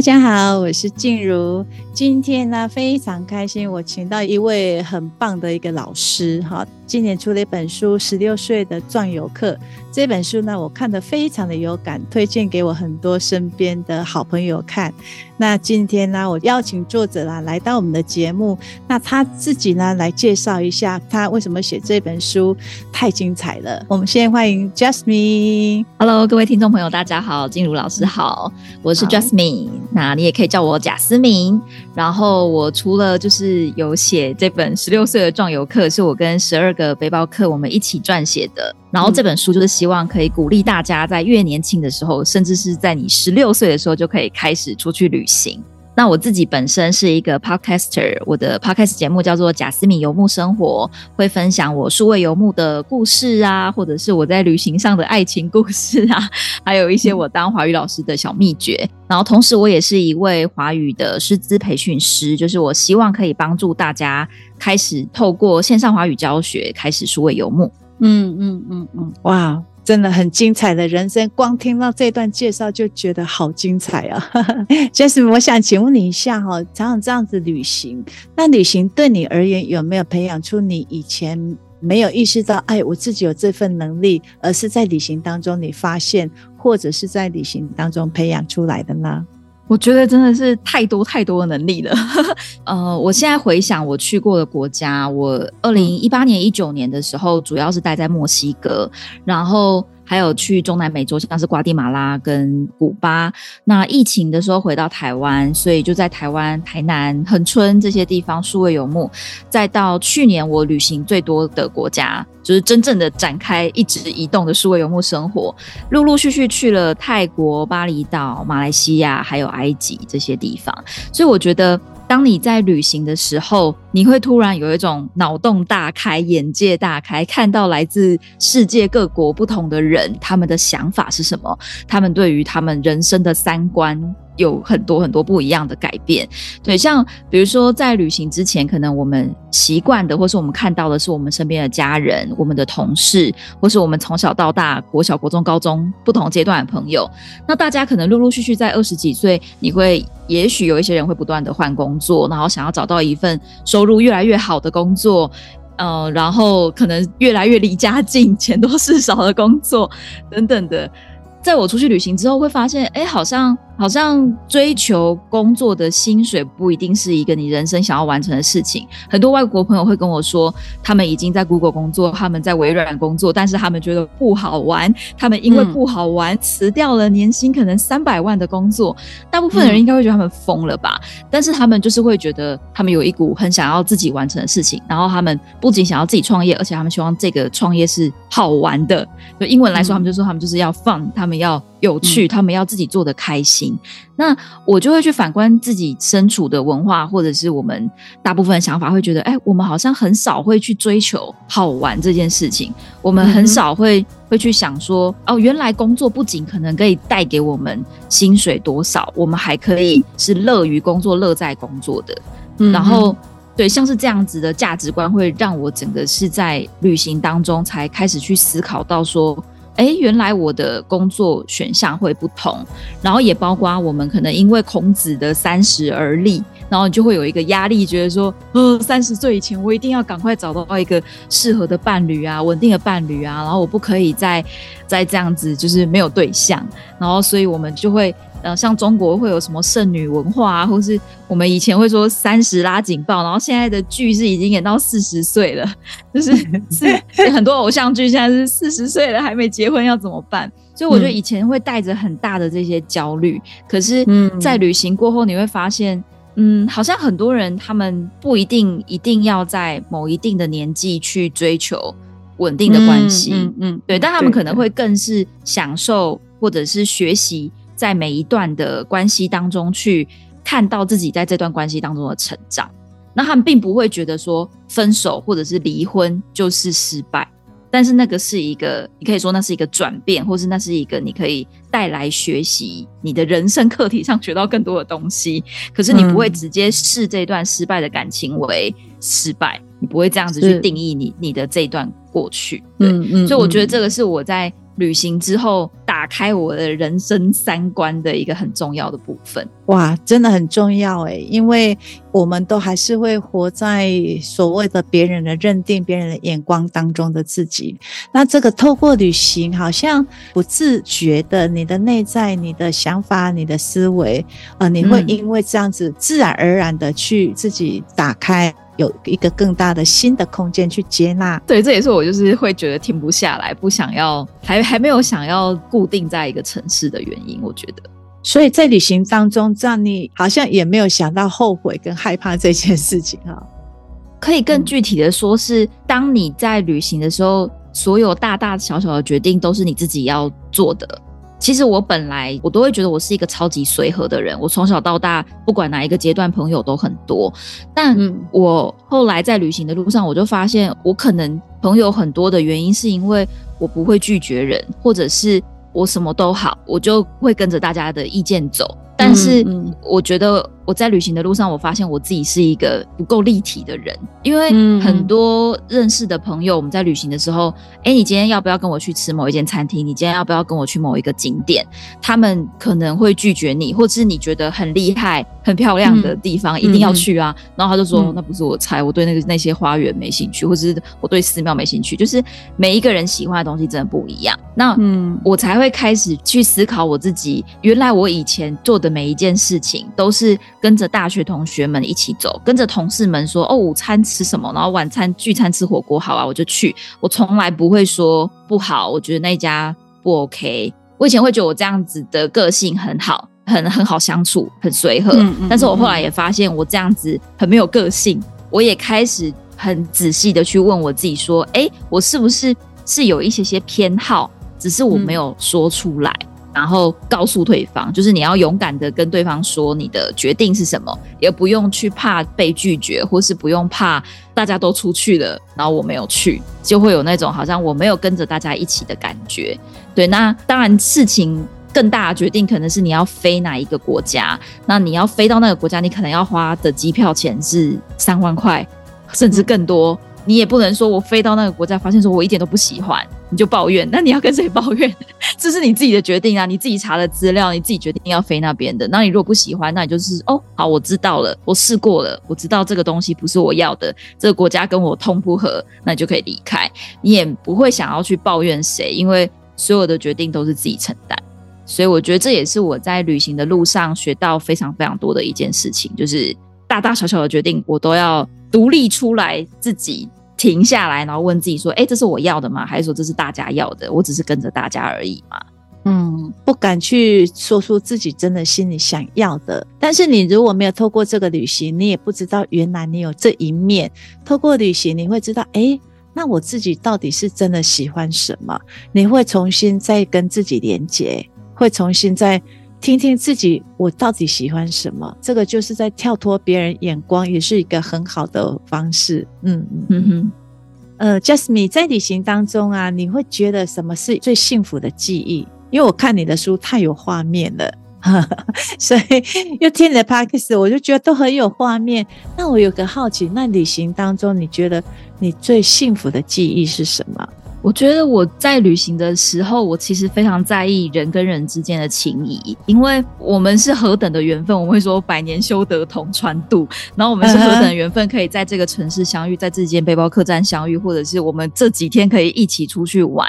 大家好，我是静茹。今天呢，非常开心，我请到一位很棒的一个老师，哈。今年出了一本书《十六岁的壮游客》这本书呢，我看得非常的有感，推荐给我很多身边的好朋友看。那今天呢，我邀请作者啦来到我们的节目，那他自己呢来介绍一下他为什么写这本书，太精彩了。我们先欢迎 Jasmine。Hello，各位听众朋友，大家好，静茹老师好，我是 Jasmine，那你也可以叫我贾思明。然后我除了就是有写这本《十六岁的壮游客》，是我跟十二个。背包客，我们一起撰写的。然后这本书就是希望可以鼓励大家，在越年轻的时候，甚至是在你十六岁的时候，就可以开始出去旅行。那我自己本身是一个 podcaster，我的 podcast 节目叫做《贾斯敏游牧生活》，会分享我数位游牧的故事啊，或者是我在旅行上的爱情故事啊，还有一些我当华语老师的小秘诀。然后同时，我也是一位华语的师资培训师，就是我希望可以帮助大家开始透过线上华语教学开始数位游牧。嗯嗯嗯嗯，哇！真的很精彩的人生，光听到这段介绍就觉得好精彩啊！Jasmine，我想请问你一下哈，常常这样子旅行，那旅行对你而言有没有培养出你以前没有意识到，哎，我自己有这份能力，而是在旅行当中你发现，或者是在旅行当中培养出来的呢？我觉得真的是太多太多的能力了。呃，我现在回想我去过的国家，我二零一八年、一九年的时候，主要是待在墨西哥，然后。还有去中南美洲，像是瓜地马拉跟古巴。那疫情的时候回到台湾，所以就在台湾、台南、恒春这些地方数位游牧。再到去年我旅行最多的国家，就是真正的展开一直移动的数位游牧生活，陆陆续续去了泰国、巴厘岛、马来西亚，还有埃及这些地方。所以我觉得。当你在旅行的时候，你会突然有一种脑洞大开、眼界大开，看到来自世界各国不同的人，他们的想法是什么？他们对于他们人生的三观。有很多很多不一样的改变，对，像比如说在旅行之前，可能我们习惯的，或是我们看到的是我们身边的家人、我们的同事，或是我们从小到大国小、国中、高中不同阶段的朋友。那大家可能陆陆续续在二十几岁，你会也许有一些人会不断的换工作，然后想要找到一份收入越来越好的工作，呃，然后可能越来越离家近、钱多事少的工作等等的。在我出去旅行之后，会发现，哎，好像。好像追求工作的薪水不一定是一个你人生想要完成的事情。很多外国朋友会跟我说，他们已经在 Google 工作，他们在微软工作，但是他们觉得不好玩。他们因为不好玩，辞掉了年薪可能三百万的工作。大部分的人应该会觉得他们疯了吧？但是他们就是会觉得，他们有一股很想要自己完成的事情。然后他们不仅想要自己创业，而且他们希望这个创业是好玩的。就英文来说，他们就说他们就是要 fun，他们要有趣，他们要自己做的开心。那我就会去反观自己身处的文化，或者是我们大部分的想法，会觉得，哎，我们好像很少会去追求好玩这件事情。我们很少会会去想说，哦，原来工作不仅可能可以带给我们薪水多少，我们还可以是乐于工作、乐在工作的。嗯然后，对，像是这样子的价值观，会让我整个是在旅行当中才开始去思考到说。哎，原来我的工作选项会不同，然后也包括我们可能因为孔子的三十而立，然后你就会有一个压力，觉得说，呃，三十岁以前我一定要赶快找到一个适合的伴侣啊，稳定的伴侣啊，然后我不可以再再这样子，就是没有对象，然后所以我们就会。呃，像中国会有什么剩女文化啊，或是我们以前会说三十拉警报，然后现在的剧是已经演到四十岁了，就是是 很多偶像剧现在是四十岁了还没结婚要怎么办？所以我觉得以前会带着很大的这些焦虑，嗯、可是，在旅行过后你会发现，嗯，好像很多人他们不一定一定要在某一定的年纪去追求稳定的关系，嗯，嗯嗯对，但他们可能会更是享受或者是学习。在每一段的关系当中，去看到自己在这段关系当中的成长，那他们并不会觉得说分手或者是离婚就是失败，但是那个是一个，你可以说那是一个转变，或是那是一个你可以带来学习你的人生课题上学到更多的东西。可是你不会直接视这段失败的感情为失败，你不会这样子去定义你你的这段过去。对，嗯嗯，所以我觉得这个是我在旅行之后打开我的人生三观的一个很重要的部分。哇，真的很重要诶，因为我们都还是会活在所谓的别人的认定、别人的眼光当中的自己。那这个透过旅行，好像不自觉的，你的内在、你的想法、你的思维，呃，你会因为这样子自然而然的去自己打开。有一个更大的新的空间去接纳，对，这也是我就是会觉得停不下来，不想要，还还没有想要固定在一个城市的原因。我觉得，所以在旅行当中，这样你好像也没有想到后悔跟害怕这件事情哈。可以更具体的说，是当你在旅行的时候，所有大大小小的决定都是你自己要做的。其实我本来我都会觉得我是一个超级随和的人，我从小到大不管哪一个阶段朋友都很多，但我后来在旅行的路上，我就发现我可能朋友很多的原因是因为我不会拒绝人，或者是我什么都好，我就会跟着大家的意见走。但是我觉得我在旅行的路上，我发现我自己是一个不够立体的人，因为很多认识的朋友，我们在旅行的时候，哎，你今天要不要跟我去吃某一间餐厅？你今天要不要跟我去某一个景点？他们可能会拒绝你，或者是你觉得很厉害、很漂亮的地方一定要去啊。然后他就说：“那不是我猜，我对那个那些花园没兴趣，或者是我对寺庙没兴趣。”就是每一个人喜欢的东西真的不一样。那嗯，我才会开始去思考我自己，原来我以前做的。每一件事情都是跟着大学同学们一起走，跟着同事们说哦，午餐吃什么，然后晚餐聚餐吃火锅，好啊，我就去。我从来不会说不好，我觉得那家不 OK。我以前会觉得我这样子的个性很好，很很好相处，很随和。嗯嗯。但是我后来也发现我这样子很没有个性，我也开始很仔细的去问我自己说，哎，我是不是是有一些些偏好，只是我没有说出来。然后告诉对方，就是你要勇敢的跟对方说你的决定是什么，也不用去怕被拒绝，或是不用怕大家都出去了，然后我没有去，就会有那种好像我没有跟着大家一起的感觉。对，那当然事情更大的决定可能是你要飞哪一个国家，那你要飞到那个国家，你可能要花的机票钱是三万块，甚至更多。你也不能说我飞到那个国家，发现说我一点都不喜欢，你就抱怨。那你要跟谁抱怨？这是你自己的决定啊，你自己查的资料，你自己决定要飞那边的。那你如果不喜欢，那你就是哦，好，我知道了，我试过了，我知道这个东西不是我要的，这个国家跟我通不合，那你就可以离开。你也不会想要去抱怨谁，因为所有的决定都是自己承担。所以我觉得这也是我在旅行的路上学到非常非常多的一件事情，就是大大小小的决定我都要。独立出来，自己停下来，然后问自己说：“哎，这是我要的吗？还是说这是大家要的？我只是跟着大家而已嘛。”嗯，不敢去说出自己真的心里想要的。但是你如果没有透过这个旅行，你也不知道原来你有这一面。透过旅行，你会知道，哎，那我自己到底是真的喜欢什么？你会重新再跟自己连接，会重新再。听听自己，我到底喜欢什么？这个就是在跳脱别人眼光，也是一个很好的方式。嗯嗯嗯，呃，Jasmine 在旅行当中啊，你会觉得什么是最幸福的记忆？因为我看你的书太有画面了，所以又听你的 Podcast，我就觉得都很有画面。那我有个好奇，那旅行当中，你觉得你最幸福的记忆是什么？我觉得我在旅行的时候，我其实非常在意人跟人之间的情谊，因为我们是何等的缘分，我们会说百年修得同船渡，然后我们是何等的缘分，可以在这个城市相遇，在这间背包客栈相遇，或者是我们这几天可以一起出去玩。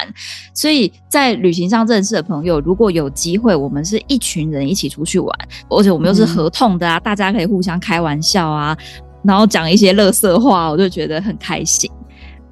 所以在旅行上认识的朋友，如果有机会，我们是一群人一起出去玩，而且我们又是合同的啊，大家可以互相开玩笑啊，然后讲一些乐色话，我就觉得很开心。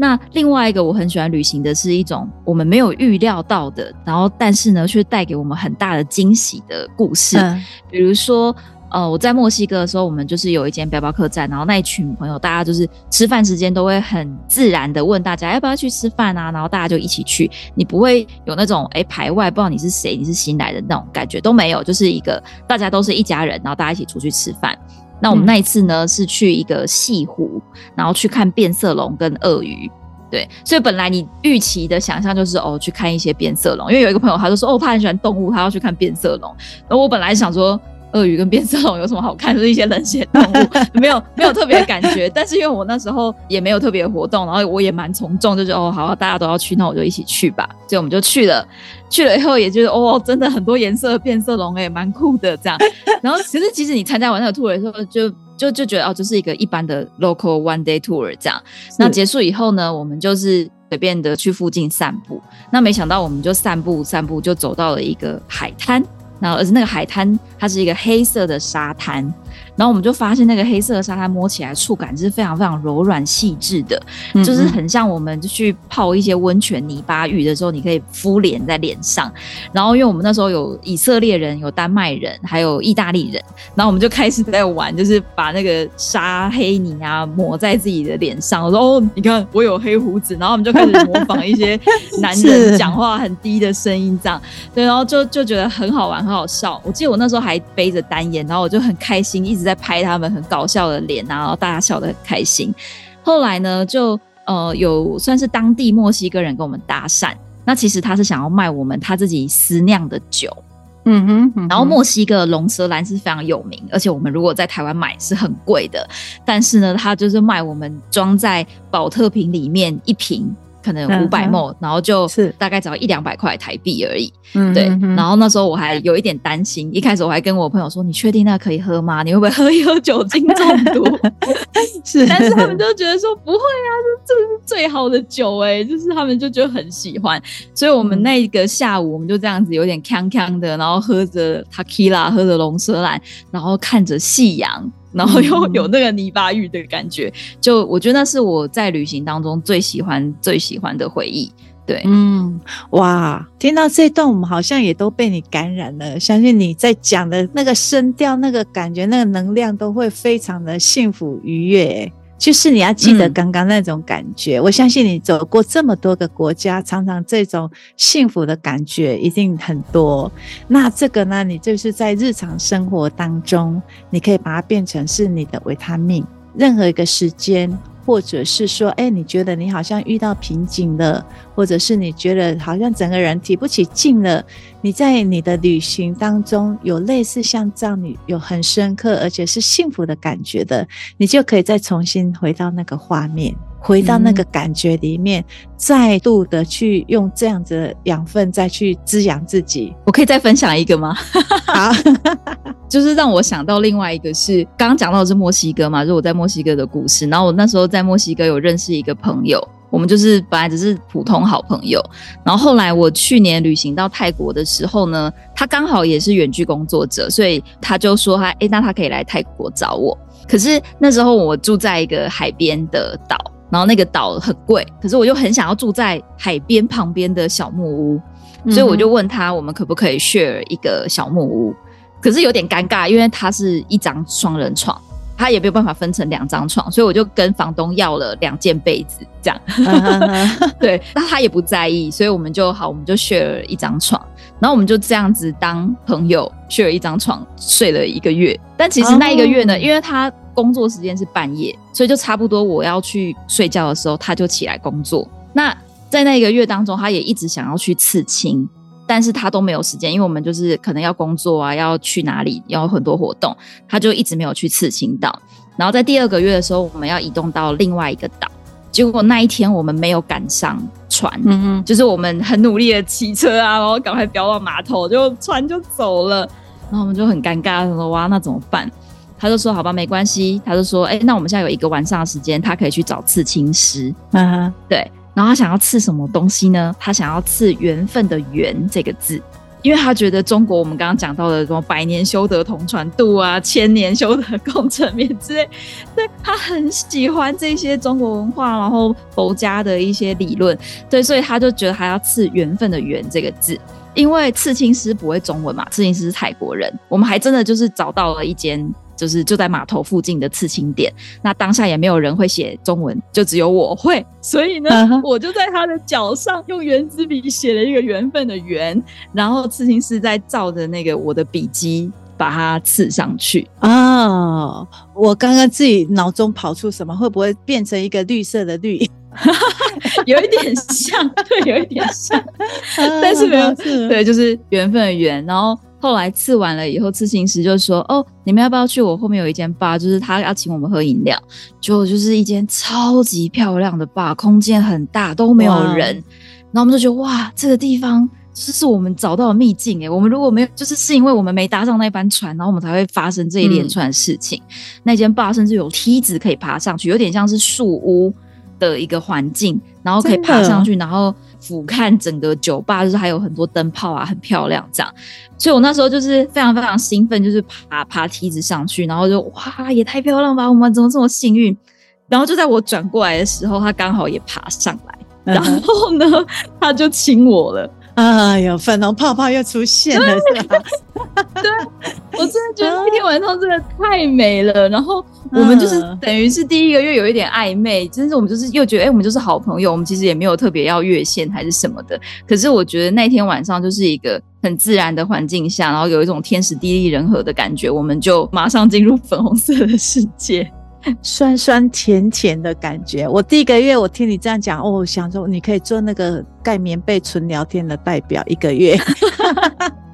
那另外一个我很喜欢旅行的是一种我们没有预料到的，然后但是呢却带给我们很大的惊喜的故事。嗯、比如说，呃，我在墨西哥的时候，我们就是有一间背包客栈，然后那一群朋友，大家就是吃饭时间都会很自然的问大家要不要去吃饭啊，然后大家就一起去，你不会有那种哎排外，不知道你是谁，你是新来的那种感觉都没有，就是一个大家都是一家人，然后大家一起出去吃饭。那我们那一次呢，是去一个西湖，然后去看变色龙跟鳄鱼，对，所以本来你预期的想象就是哦，去看一些变色龙，因为有一个朋友他就说哦，他很喜欢动物，他要去看变色龙。然后我本来想说鳄鱼跟变色龙有什么好看？就是一些冷血动物，没有没有特别的感觉。但是因为我那时候也没有特别的活动，然后我也蛮从众，就是哦，好，大家都要去，那我就一起去吧。所以我们就去了，去了以后也觉得哦，真的很多颜色的变色龙也蛮酷的这样。然后其实其实你参加完那个 tour 的时候，就就就觉得哦，就是一个一般的 local one day tour 这样。那结束以后呢，我们就是随便的去附近散步。那没想到我们就散步散步，就走到了一个海滩。然后，而且那个海滩它是一个黑色的沙滩，然后我们就发现那个黑色的沙滩摸起来触感是非常非常柔软细致的，嗯嗯，就是很像我们去泡一些温泉泥巴浴的时候，你可以敷脸在脸上。然后，因为我们那时候有以色列人、有丹麦人、还有意大利人，然后我们就开始在玩，就是把那个沙黑泥啊抹在自己的脸上。我说：“哦，你看我有黑胡子。”然后我们就开始模仿一些 男人讲话很低的声音，这样对，然后就就觉得很好玩。很好笑，我记得我那时候还背着单眼，然后我就很开心，一直在拍他们很搞笑的脸，然后大家笑得很开心。后来呢，就呃有算是当地墨西哥人跟我们搭讪，那其实他是想要卖我们他自己私酿的酒，嗯哼，嗯哼。然后墨西哥龙舌兰是非常有名，而且我们如果在台湾买是很贵的，但是呢，他就是卖我们装在保特瓶里面一瓶。可能五百 ml，然后就是大概只要一两百块台币而已。嗯，对。然后那时候我还有一点担心，一开始我还跟我朋友说：“你确定那可以喝吗？你会不会喝一喝酒精中毒？” 是，但是他们就觉得说不会啊，这这是最好的酒哎、欸，就是他们就觉得很喜欢。所以我们那个下午我们就这样子有点康康的，然后喝着 Tequila，喝着龙舌兰，然后看着夕阳。然后又有那个泥巴浴的感觉，嗯、就我觉得那是我在旅行当中最喜欢、最喜欢的回忆。对，嗯，哇，听到这段，我们好像也都被你感染了。相信你在讲的那个声调、那个感觉、那个能量，都会非常的幸福愉悦。就是你要记得刚刚那种感觉，嗯，我相信你走过这么多个国家，常常这种幸福的感觉一定很多。那这个呢，你就是在日常生活当中，你可以把它变成是你的维他命，任何一个时间。或者是说，哎，你觉得你好像遇到瓶颈了，或者是你觉得好像整个人提不起劲了，你在你的旅行当中有类似像这样，你有很深刻而且是幸福的感觉的，你就可以再重新回到那个画面。回到那个感觉里面，嗯、再度的去用这样子的养分再去滋养自己。我可以再分享一个吗？好，就是让我想到另外一个是刚刚讲到的是墨西哥嘛，就是我在墨西哥的故事。然后我那时候在墨西哥有认识一个朋友，我们就是本来只是普通好朋友。然后后来我去年旅行到泰国的时候呢，他刚好也是远距工作者，所以他就说他哎，那他可以来泰国找我。可是那时候我住在一个海边的岛。然后那个岛很贵，可是我就很想要住在海边旁边的小木屋，所以我就问他，我们可不可以 share 一个小木屋？可是有点尴尬，因为它是一张双人床，他也没有办法分成两张床，所以我就跟房东要了两件被子，这样。对，那他也不在意，所以我们就好，我们就 share 一张床，然后我们就这样子当朋友 share 一张床睡了一个月。但其实那一个月呢，因为他。工作时间是半夜，所以就差不多我要去睡觉的时候，他就起来工作。那在那一个月当中，他也一直想要去刺青，但是他都没有时间，因为我们就是可能要工作啊，要去哪里，要很多活动，他就一直没有去刺青岛。然后在第二个月的时候，我们要移动到另外一个岛，结果那一天我们没有赶上船，嗯嗯，就是我们很努力的骑车啊，然后赶快飙到码头，就船就走了，然后我们就很尴尬，说哇，那怎么办？他就说：“好吧，没关系。”他就说：“哎、欸，那我们现在有一个晚上的时间，他可以去找刺青师。”嗯，对。然后他想要刺什么东西呢？他想要刺“缘分”的“缘”这个字，因为他觉得中国我们刚刚讲到的什么“百年修得同船渡”啊，“千年修得共枕眠”之类，对，他很喜欢这些中国文化，然后佛家的一些理论，对，所以他就觉得他要刺“缘分”的“缘”这个字，因为刺青师不会中文嘛，刺青师是泰国人。我们还真的就是找到了一间。就是就在码头附近的刺青店，那当下也没有人会写中文，就只有我会，所以呢，uh -huh. 我就在他的脚上用圆珠笔写了一个缘分的缘，然后刺青师在照着那个我的笔迹把它刺上去啊。Oh, 我刚刚自己脑中跑出什么，会不会变成一个绿色的绿？有一点像，对，有一点像，但是没有，对，就是缘分的缘，然后。后来刺完了以后，刺青师就说：“哦，你们要不要去我后面有一间 bar，就是他要请我们喝饮料，就就是一间超级漂亮的 bar，空间很大，都没有人。然后我们就觉得哇，这个地方就是是我们找到的秘境诶，我们如果没有，就是是因为我们没搭上那班船，然后我们才会发生这一连串的事情。嗯、那间 bar 甚至有梯子可以爬上去，有点像是树屋的一个环境，然后可以爬上去，然后。”俯瞰整个酒吧，就是还有很多灯泡啊，很漂亮这样。所以我那时候就是非常非常兴奋，就是爬爬梯子上去，然后就哇，也太漂亮吧！我们怎么这么幸运？然后就在我转过来的时候，他刚好也爬上来，然后呢，他就亲我了。哎呦，粉红泡泡又出现了，是吧？对，我真的觉得那天晚上真的太美了。然后我们就是等于是第一个月有一点暧昧，真是我们就是又觉得，哎、欸，我们就是好朋友。我们其实也没有特别要越线还是什么的。可是我觉得那天晚上就是一个很自然的环境下，然后有一种天时地利人和的感觉，我们就马上进入粉红色的世界。酸酸甜甜的感觉。我第一个月，我听你这样讲，哦，我想说你可以做那个盖棉被纯聊天的代表一个月，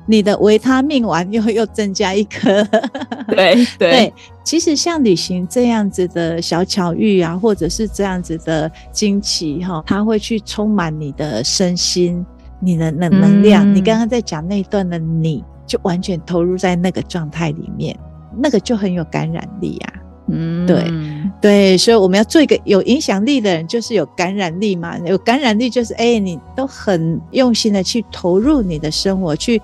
你的维他命丸又又增加一颗。对对，对，其实像旅行这样子的小巧遇啊，或者是这样子的惊奇哈，它会去充满你的身心，你的能能量。嗯、你刚刚在讲那一段的你，就完全投入在那个状态里面，那个就很有感染力啊。嗯，对对，所以我们要做一个有影响力的人，就是有感染力嘛。有感染力就是，哎，你都很用心的去投入你的生活，去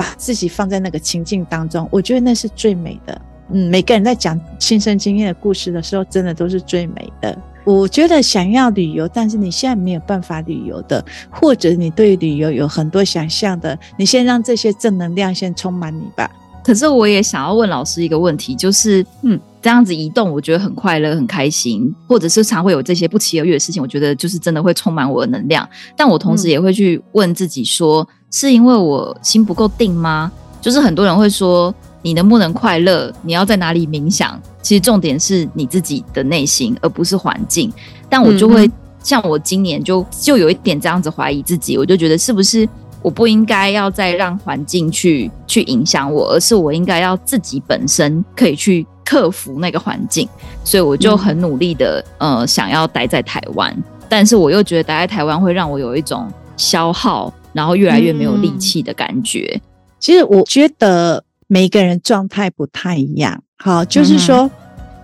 把自己放在那个情境当中。我觉得那是最美的。嗯，每个人在讲亲身经验的故事的时候，真的都是最美的。我觉得想要旅游，但是你现在没有办法旅游的，或者你对旅游有很多想象的，你先让这些正能量先充满你吧。可是我也想要问老师一个问题，就是，嗯。这样子移动，我觉得很快乐、很开心，或者是常会有这些不期而遇的事情，我觉得就是真的会充满我的能量。但我同时也会去问自己说，嗯、是因为我心不够定吗？就是很多人会说，你能不能快乐？你要在哪里冥想？其实重点是你自己的内心，而不是环境。但我就会、嗯、像我今年就就有一点这样子怀疑自己，我就觉得是不是我不应该要再让环境去去影响我，而是我应该要自己本身可以去。克服那个环境，所以我就很努力的，嗯、呃，想要待在台湾，但是我又觉得待在台湾会让我有一种消耗，然后越来越没有力气的感觉。嗯、其实我觉得每个人状态不太一样，好，就是说。嗯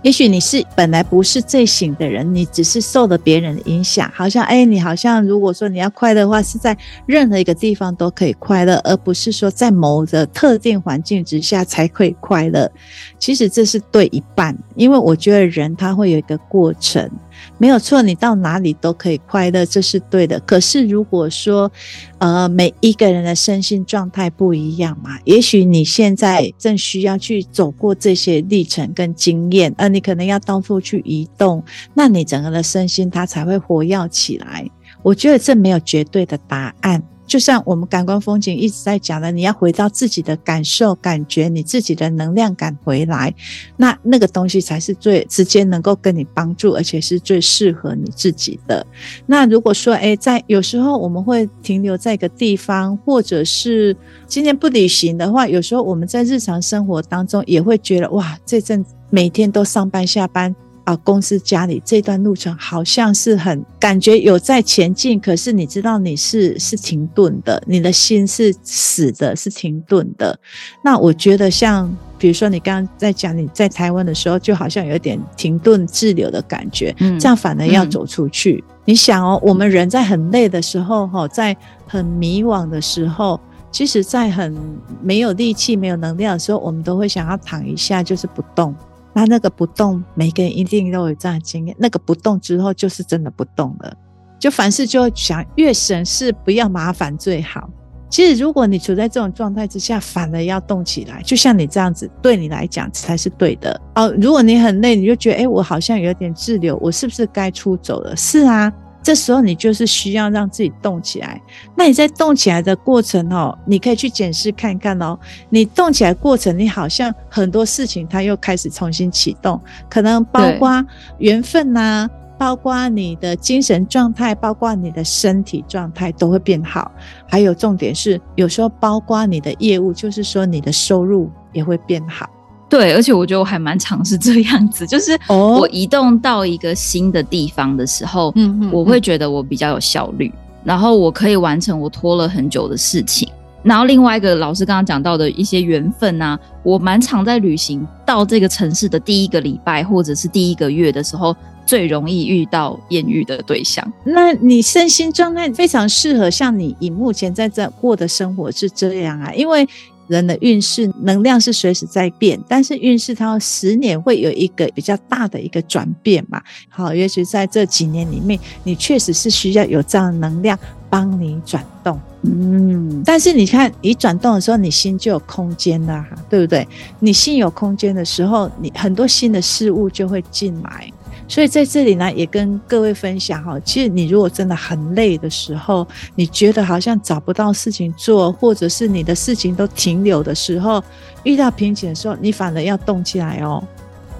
也许你是本来不是这型的人，你只是受了别人的影响，好像哎，你好像如果说你要快乐的话，是在任何一个地方都可以快乐，而不是说在某个特定环境之下才可以快乐。其实这是对一半，因为我觉得人他会有一个过程。没有错，你到哪里都可以快乐，这是对的。可是如果说，呃，每一个人的身心状态不一样嘛，也许你现在正需要去走过这些历程跟经验，而你可能要到处去移动，那你整个的身心它才会活跃起来。我觉得这没有绝对的答案。就像我们感官风景一直在讲的，你要回到自己的感受、感觉，你自己的能量感回来，那那个东西才是最直接能够跟你帮助，而且是最适合你自己的。那如果说，诶，在有时候我们会停留在一个地方，或者是今天不旅行的话，有时候我们在日常生活当中也会觉得，哇，这阵每天都上班下班。啊，公司家里这段路程好像是很感觉有在前进，可是你知道你是是停顿的，你的心是死的，是停顿的。那我觉得像比如说你刚刚在讲你在台湾的时候，就好像有点停顿滞留的感觉，嗯，这样反而要走出去。嗯，你想哦，我们人在很累的时候，哈，在很迷惘的时候，其实在很没有力气、没有能量的时候，我们都会想要躺一下，就是不动。那那个不动，每个人一定都有这样的经验。那个不动之后，就是真的不动了。就凡事就想越省事，不要麻烦最好。其实，如果你处在这种状态之下，反而要动起来。就像你这样子，对你来讲才是对的。哦，如果你很累，你就觉得，哎，我好像有点滞留，我是不是该出走了？是啊。这时候你就是需要让自己动起来。那你在动起来的过程哦，你可以去检视看看哦。你动起来过程，你好像很多事情它又开始重新启动，可能包括缘分呐、啊，包括你的精神状态，包括你的身体状态都会变好。还有重点是，有时候包括你的业务，就是说你的收入也会变好。对，而且我觉得我还蛮尝试这样子，就是我移动到一个新的地方的时候，嗯嗯，我会觉得我比较有效率，然后我可以完成我拖了很久的事情。然后另外一个老师刚刚讲到的一些缘分啊，我蛮常在旅行到这个城市的第一个礼拜或者是第一个月的时候，最容易遇到艳遇的对象。那你身心状态非常适合像你以目前在这过的生活是这样啊，因为人的运势能量是随时在变，但是运势它十年会有一个比较大的一个转变嘛。好，也许在这几年里面，你确实是需要有这样的能量帮你转动。嗯，但是你看，你转动的时候，你心就有空间了，对不对？你心有空间的时候，你很多新的事物就会进来。所以在这里呢，也跟各位分享哈，其实你如果真的很累的时候，你觉得好像找不到事情做，或者是你的事情都停留的时候，遇到瓶颈的时候，你反而要动起来哦，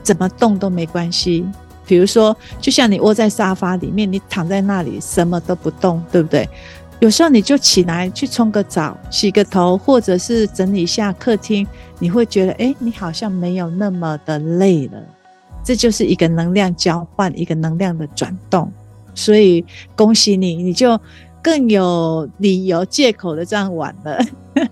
怎么动都没关系。比如说，就像你窝在沙发里面，你躺在那里什么都不动，对不对？有时候你就起来去冲个澡、洗个头，或者是整理一下客厅，你会觉得，哎，你好像没有那么的累了。这就是一个能量交换，一个能量的转动。所以恭喜你，你就更有理由、借口的这样玩了。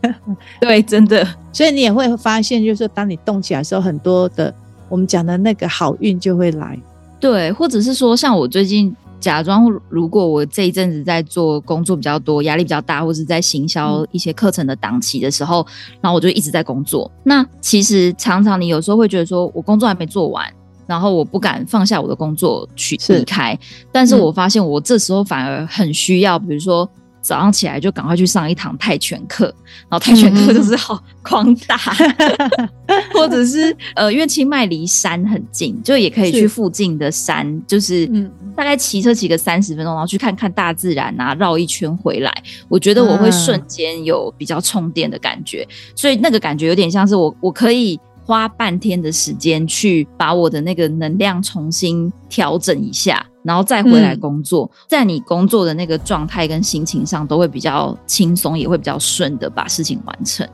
对，真的。所以你也会发现，就是当你动起来的时候，很多的我们讲的那个好运就会来。对，或者是说，像我最近。假装如果我这一阵子在做工作比较多，压力比较大，或者在行销一些课程的档期的时候，嗯，然后我就一直在工作。那其实常常你有时候会觉得说，我工作还没做完，然后我不敢放下我的工作去离开。但是我发现我这时候反而很需要，比如说。早上起来就赶快去上一堂泰拳课，然后泰拳课就是好狂打，嗯、或者是呃，因为清迈离山很近，就也可以去附近的山，就是大概骑车骑个三十分钟，然后去看看大自然啊，绕一圈回来，我觉得我会瞬间有比较充电的感觉，所以那个感觉有点像是我我可以。花半天的时间去把我的那个能量重新调整一下，然后再回来工作，嗯、在你工作的那个状态跟心情上都会比较轻松，也会比较顺的把事情完成。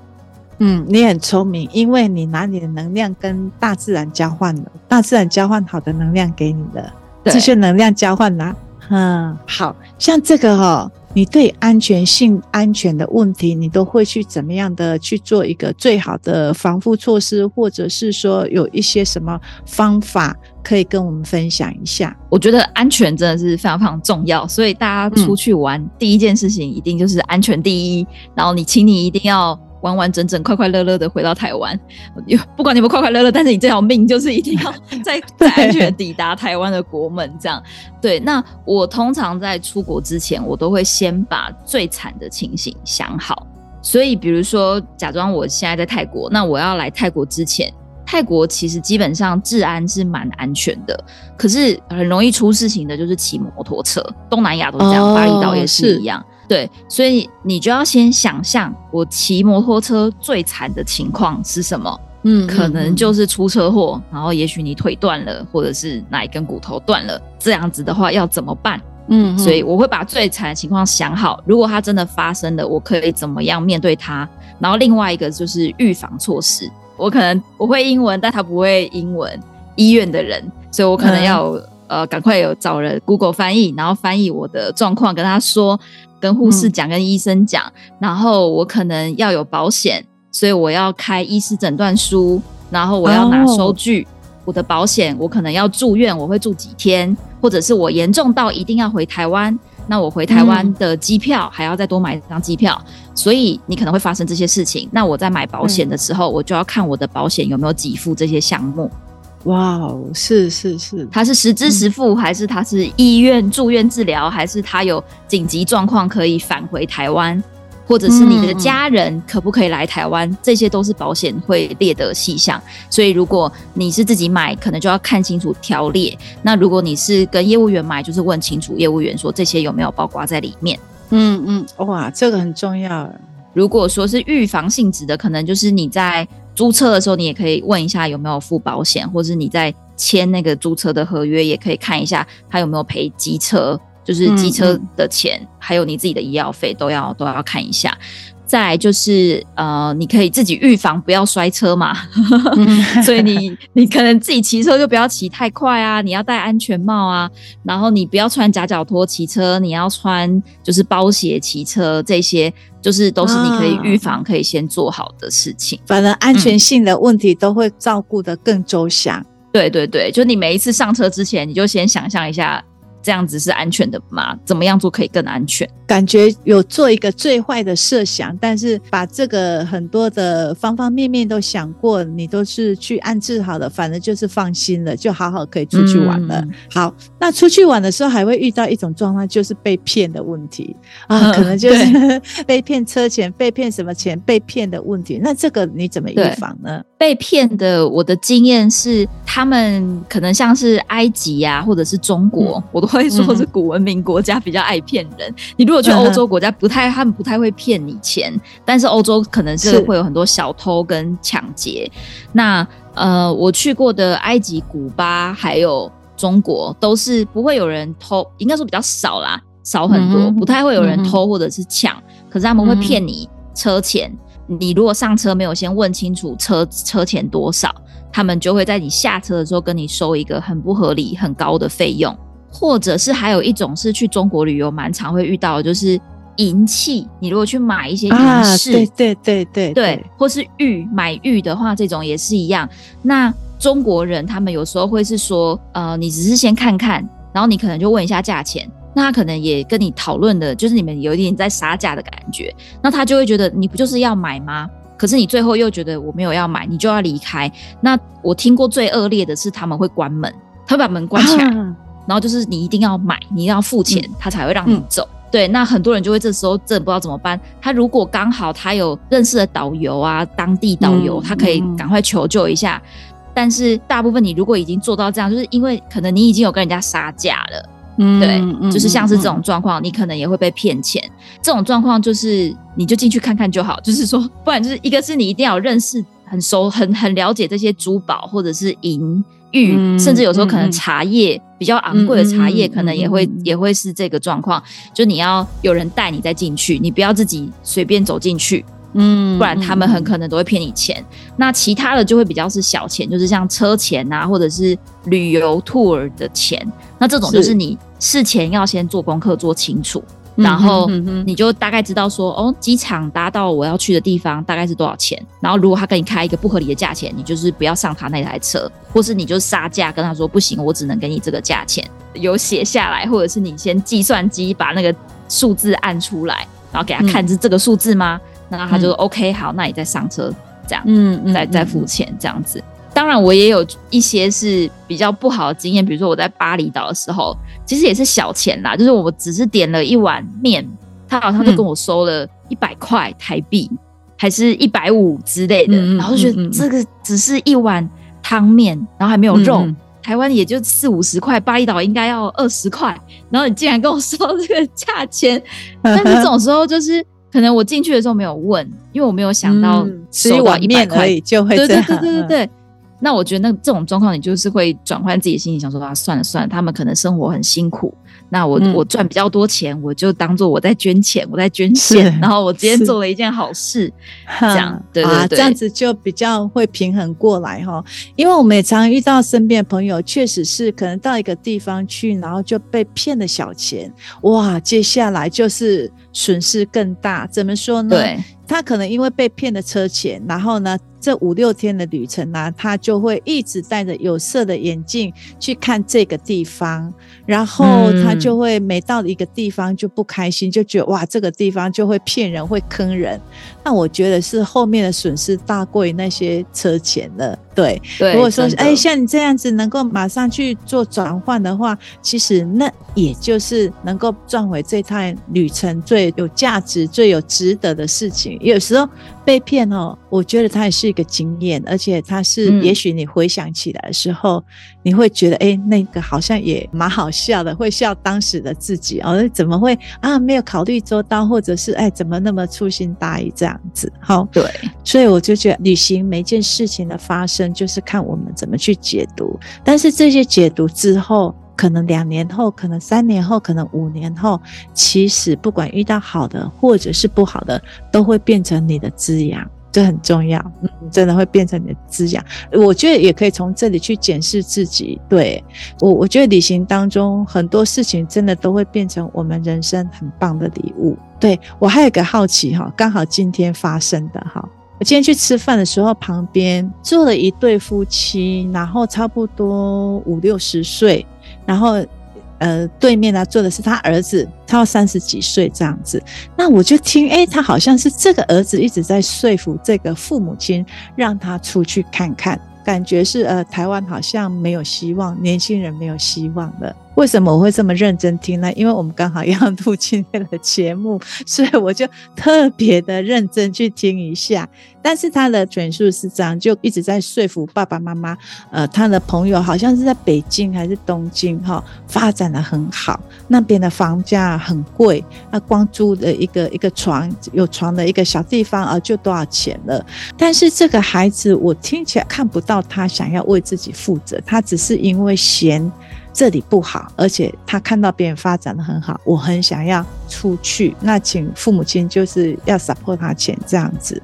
嗯，你很聪明，因为你拿你的能量跟大自然交换了，大自然交换好的能量给你的，这些能量交换啦。嗯，好像这个哈、哦。你对安全性、安全的问题，你都会去怎么样的去做一个最好的防护措施，或者是说有一些什么方法可以跟我们分享一下？我觉得安全真的是非常非常重要，所以大家出去玩，嗯、第一件事情一定就是安全第一。然后你，请你一定要。完完整整、快快乐乐的回到台湾，不管你们快快乐乐，但是你这条命就是一定要在 在安全抵达台湾的国门。这样对。那我通常在出国之前，我都会先把最惨的情形想好。所以，比如说，假装我现在在泰国，那我要来泰国之前，泰国其实基本上治安是蛮安全的，可是很容易出事情的就是骑摩托车。东南亚都是这样，哦、巴厘岛也是一样。对，所以你就要先想象我骑摩托车最惨的情况是什么？嗯，可能就是出车祸，嗯、然后也许你腿断了，或者是哪一根骨头断了，这样子的话要怎么办？嗯，所以我会把最惨的情况想好，如果它真的发生了，我可以怎么样面对它？然后另外一个就是预防措施，我可能我会英文，但他不会英文，医院的人，所以我可能要、嗯、呃赶快有找人 Google 翻译，然后翻译我的状况，跟他说。跟护士讲，跟医生讲，嗯，然后我可能要有保险，所以我要开医师诊断书，然后我要拿收据。哦，我的保险，我可能要住院，我会住几天，或者是我严重到一定要回台湾，那我回台湾的机票还要再多买一张机票，嗯，所以你可能会发生这些事情。那我在买保险的时候，嗯，我就要看我的保险有没有给付这些项目。哇哦，是是是，他是实支实付，还是他是医院住院治疗，还是他有紧急状况可以返回台湾，或者是你的家人可不可以来台湾？这些都是保险会列的细项。所以如果你是自己买，可能就要看清楚条列。那如果你是跟业务员买，就是问清楚业务员说这些有没有包括在里面。嗯嗯，哇，这个很重要。如果说是预防性质的，可能就是你在。租车的时候，你也可以问一下有没有付保险，或是你在签那个租车的合约，也可以看一下他有没有赔机车，就是机车的钱，嗯嗯、还有你自己的医药费都要都要看一下。再来就是呃，你可以自己预防不要摔车嘛，所以你你可能自己骑车就不要骑太快啊，你要戴安全帽啊，然后你不要穿夹脚拖骑车，你要穿就是包鞋骑车，这些就是都是你可以预防、可以先做好的事情。反正安全性的问题都会照顾得更周详。对对对，就你每一次上车之前，你就先想象一下。这样子是安全的吗？怎么样做可以更安全？感觉有做一个最坏的设想，但是把这个很多的方方面面都想过，你都是去安置好了，反正就是放心了，就好好可以出去玩了。嗯、好，那出去玩的时候还会遇到一种状况，就是被骗的问题啊，可能就是 被骗车钱、被骗什么钱、被骗的问题。那这个你怎么预防呢？被骗的，我的经验是，他们可能像是埃及呀、啊，或者是中国，嗯、我都。会说是古文明国家比较爱骗人。你如果去欧洲国家，不太他们不太会骗你钱，但是欧洲可能是会有很多小偷跟抢劫。那呃，我去过的埃及、古巴还有中国，都是不会有人偷，应该说比较少啦，少很多，不太会有人偷或者是抢。可是他们会骗你车钱，你如果上车没有先问清楚车车钱多少，他们就会在你下车的时候跟你收一个很不合理、很高的费用。或者是还有一种是去中国旅游蛮常会遇到的，就是银器。你如果去买一些银饰，啊，对对对对对，或是玉买玉的话，这种也是一样。那中国人他们有时候会是说，呃，你只是先看看，然后你可能就问一下价钱，那他可能也跟你讨论的，就是你们有一点在杀价的感觉，那他就会觉得你不就是要买吗？可是你最后又觉得我没有要买，你就要离开。那我听过最恶劣的是他们会关门，他会把门关起来。啊然后就是你一定要买，你一定要付钱，嗯、他才会让你走。嗯、对，那很多人就会这时候真的不知道怎么办。他如果刚好他有认识的导游啊，当地导游，嗯、他可以赶快求救一下。嗯、但是大部分你如果已经做到这样，就是因为可能你已经有跟人家杀价了，嗯，对，就是像是这种状况，嗯、你可能也会被骗钱。这种状况就是你就进去看看就好，就是说，不然就是一个是你一定要认识很熟、很很了解这些珠宝或者是银。玉，嗯、甚至有时候可能茶叶、嗯、比较昂贵的茶叶，可能也会、嗯、也会是这个状况。就你要有人带你再进去，你不要自己随便走进去，嗯，不然他们很可能都会骗你钱。嗯、那其他的就会比较是小钱，就是像车钱啊，或者是旅游 tour 的钱。那这种就是你事前要先做功课做清楚。然后你就大概知道说，哦，机场搭到我要去的地方大概是多少钱。然后如果他跟你开一个不合理的价钱，你就是不要上他那台车，或是你就杀价跟他说不行，我只能给你这个价钱，有写下来，或者是你先计算机把那个数字按出来，然后给他看是这个数字吗？那他就 OK，好，那你再上车，这样，嗯，再再付钱这样子。当然，我也有一些是比较不好的经验，比如说我在巴厘岛的时候，其实也是小钱啦，就是我只是点了一碗面，他好像就跟我收了一百块台币，嗯、还是一百五之类的，嗯、然后就觉得这个只是一碗汤面，然后还没有肉，嗯、台湾也就四五十块，巴厘岛应该要二十块，然后你竟然跟我说这个价钱，但是这种时候就是可能我进去的时候没有问，因为我没有想到吃一碗面而已就会对对对对对。那我觉得那这种状况，你就是会转换自己的心情，想说啊，算了算了，他们可能生活很辛苦。那我、嗯、我赚比较多钱，我就当做我在捐钱，我在捐献，然后我今天做了一件好事，这样对对对、啊，这样子就比较会平衡过来哈。因为我们也常遇到身边的朋友，确实是可能到一个地方去，然后就被骗了小钱，哇，接下来就是损失更大。怎么说呢？对，他可能因为被骗了车钱，然后呢？这五六天的旅程呢、啊，他就会一直戴着有色的眼镜去看这个地方，然后他就会每到一个地方就不开心，就觉得哇，这个地方就会骗人，会坑人。那我觉得是后面的损失大过于那些车钱了。对，对如果说哎，像你这样子能够马上去做转换的话，其实那也就是能够赚回这趟旅程最有价值、最有值得的事情。有时候被骗哦，我觉得它也是一个经验，而且它是也许你回想起来的时候，嗯、你会觉得哎，那个好像也蛮好笑的，会笑当时的自己哦，怎么会啊没有考虑周到，或者是哎怎么那么粗心大意这样子？好，对，所以我就觉得旅行每件事情的发生。就是看我们怎么去解读。但是这些解读之后，可能两年后，可能三年后，可能五年后，其实不管遇到好的或者是不好的，都会变成你的滋养。这很重要，嗯，真的会变成你的滋养。我觉得也可以从这里去检视自己。对，我，我觉得旅行当中很多事情真的都会变成我们人生很棒的礼物。对，我还有一个好奇哈，刚好今天发生的哈，我今天去吃饭的时候，旁边坐了一对夫妻，然后差不多五六十岁，然后。呃，对面呢坐的是他儿子，他要三十几岁这样子。那我就听，诶，他好像是这个儿子一直在说服这个父母亲，让他出去看看。感觉是呃，台湾好像没有希望，年轻人没有希望了。为什么我会这么认真听呢？因为我们刚好要录今天的节目，所以我就特别的认真去听一下。但是他的转述是这样，就一直在说服爸爸妈妈。呃，他的朋友好像是在北京还是东京哈，发展得很好，那边的房价很贵，那光租的一个一个床，有床的一个小地方啊，就多少钱了？但是这个孩子，我听起来看不到他想要为自己负责，他只是因为嫌。这里不好，而且他看到别人发展得很好，我很想要出去。那请父母亲就是要 support 他钱这样子，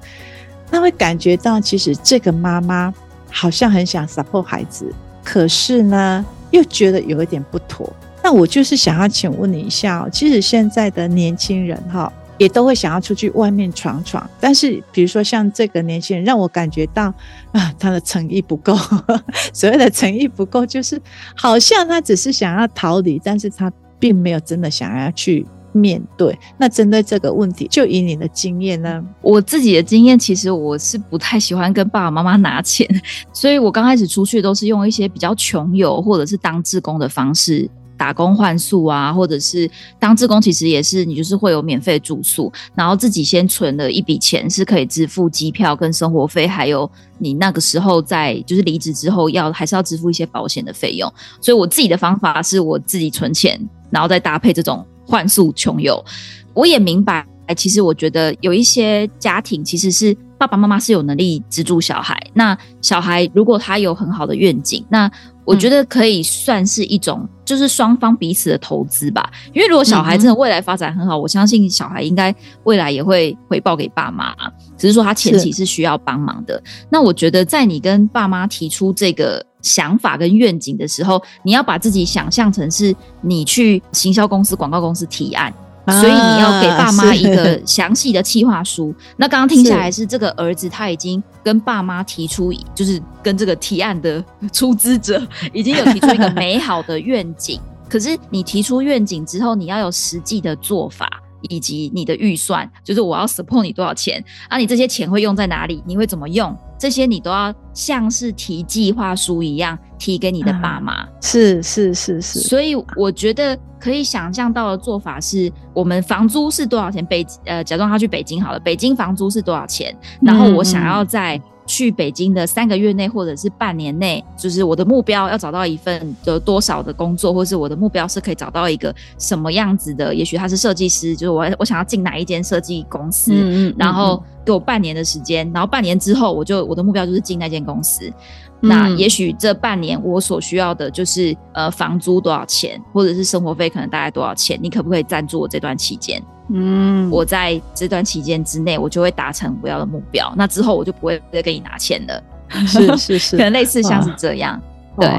那会感觉到其实这个妈妈好像很想 support 孩子，可是呢又觉得有一点不妥。那我就是想要请问你一下哦，其实现在的年轻人哈。也都会想要出去外面闯闯，但是比如说像这个年轻人，让我感觉到啊，他的诚意不够。所谓的诚意不够，就是好像他只是想要逃离，但是他并没有真的想要去面对。那针对这个问题，就以你的经验呢？我自己的经验，其实我是不太喜欢跟爸爸妈妈拿钱，所以我刚开始出去都是用一些比较穷游或者是当志工的方式。打工换宿啊，或者是当志工，其实也是你就是会有免费住宿，然后自己先存了一笔钱，是可以支付机票跟生活费，还有你那个时候在就是离职之后要还是要支付一些保险的费用。所以我自己的方法是我自己存钱，然后再搭配这种换宿穷游。我也明白，其实我觉得有一些家庭其实是爸爸妈妈是有能力资助小孩，那小孩如果他有很好的愿景，那我觉得可以算是一种，就是双方彼此的投资吧。因为如果小孩真的未来发展很好，我相信小孩应该未来也会回报给爸妈。只是说他前期是需要帮忙的。那我觉得在你跟爸妈提出这个想法跟愿景的时候，你要把自己想象成是你去行销公司、广告公司提案。所以你要给爸妈一个 详细的企划书。那刚刚听下来是这个儿子他已经跟爸妈提出，就是跟这个提案的 出资者已经有提出一个 美好的愿景。可是你提出愿景之后，你要有实际的做法。以及你的预算，就是我要 support 你多少钱，啊，你这些钱会用在哪里？你会怎么用？这些你都要像是提计划书一样提给你的爸妈。嗯。是是是是。所以我觉得可以想象到的做法是，我们房租是多少钱？北呃，假装他去北京好了，北京房租是多少钱？然后我想要在。去北京的三个月内，或者是半年内，就是我的目标要找到一份的多少的工作，或是我的目标是可以找到一个什么样子的，也许他是设计师，就是我我想要进哪一间设计公司，嗯嗯嗯，然后给我半年的时间，然后半年之后，我就我的目标就是进那间公司。那也许这半年我所需要的就是呃房租多少钱，或者是生活费可能大概多少钱，你可不可以赞助我这段期间？嗯，我在这段期间之内，我就会达成我要的目标。那之后我就不会再跟你拿钱了。是是是，可能类似像是这样。对，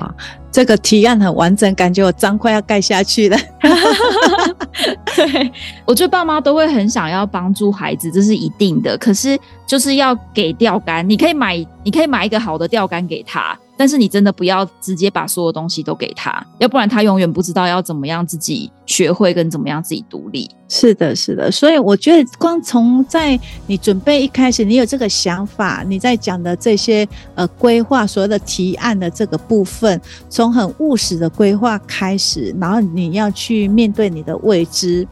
这个提案很完整，感觉我章快要盖下去了。对，我觉得爸妈都会很想要帮助孩子，这是一定的。可是就是要给钓竿，你可以买，你可以买一个好的钓竿给他。但是你真的不要直接把所有东西都给他，要不然他永远不知道要怎么样自己学会跟怎么样自己独立。是的，是的。所以我觉得，光从在你准备一开始，你有这个想法，你在讲的这些呃规划，所有的提案的这个部分，从很务实的规划开始，然后你要去面对你的未知。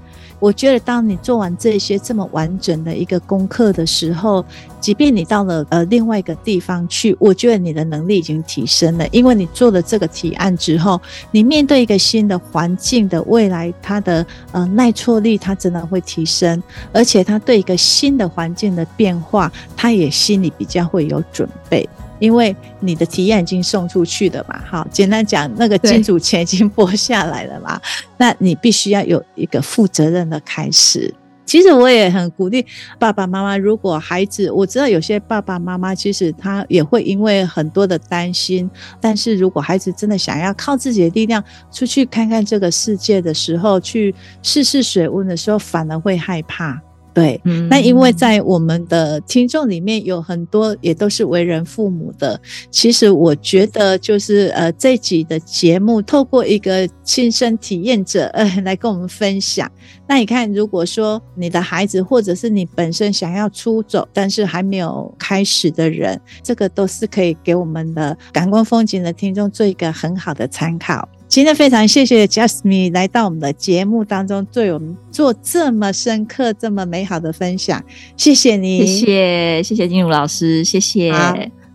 我觉得，当你做完这些这么完整的一个功课的时候，即便你到了呃另外一个地方去，我觉得你的能力已经提升了，因为你做了这个提案之后，你面对一个新的环境的未来，它的呃耐挫力它真的会提升，而且他对一个新的环境的变化，他也心里比较会有准备。因为你的提案已经送出去了嘛，好，简单讲，那个金主钱已经拨下来了嘛，那你必须要有一个负责任的开始。其实我也很鼓励爸爸妈妈，如果孩子，我知道有些爸爸妈妈其实他也会因为很多的担心，但是如果孩子真的想要靠自己的力量出去看看这个世界的时候，去试试水温的时候，反而会害怕。对，嗯那因为在我们的听众里面有很多也都是为人父母的。其实我觉得就是呃这一集的节目，透过一个亲身体验者呃来跟我们分享。那你看，如果说你的孩子或者是你本身想要出走，但是还没有开始的人，这个都是可以给我们的感官风景的听众做一个很好的参考。今天非常谢谢 Jasmine 来到我们的节目当中，对我们做这么深刻、这么美好的分享，谢谢你，谢谢谢谢金如老师，谢谢。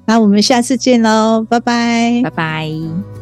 那我们下次见喽，拜拜，拜拜。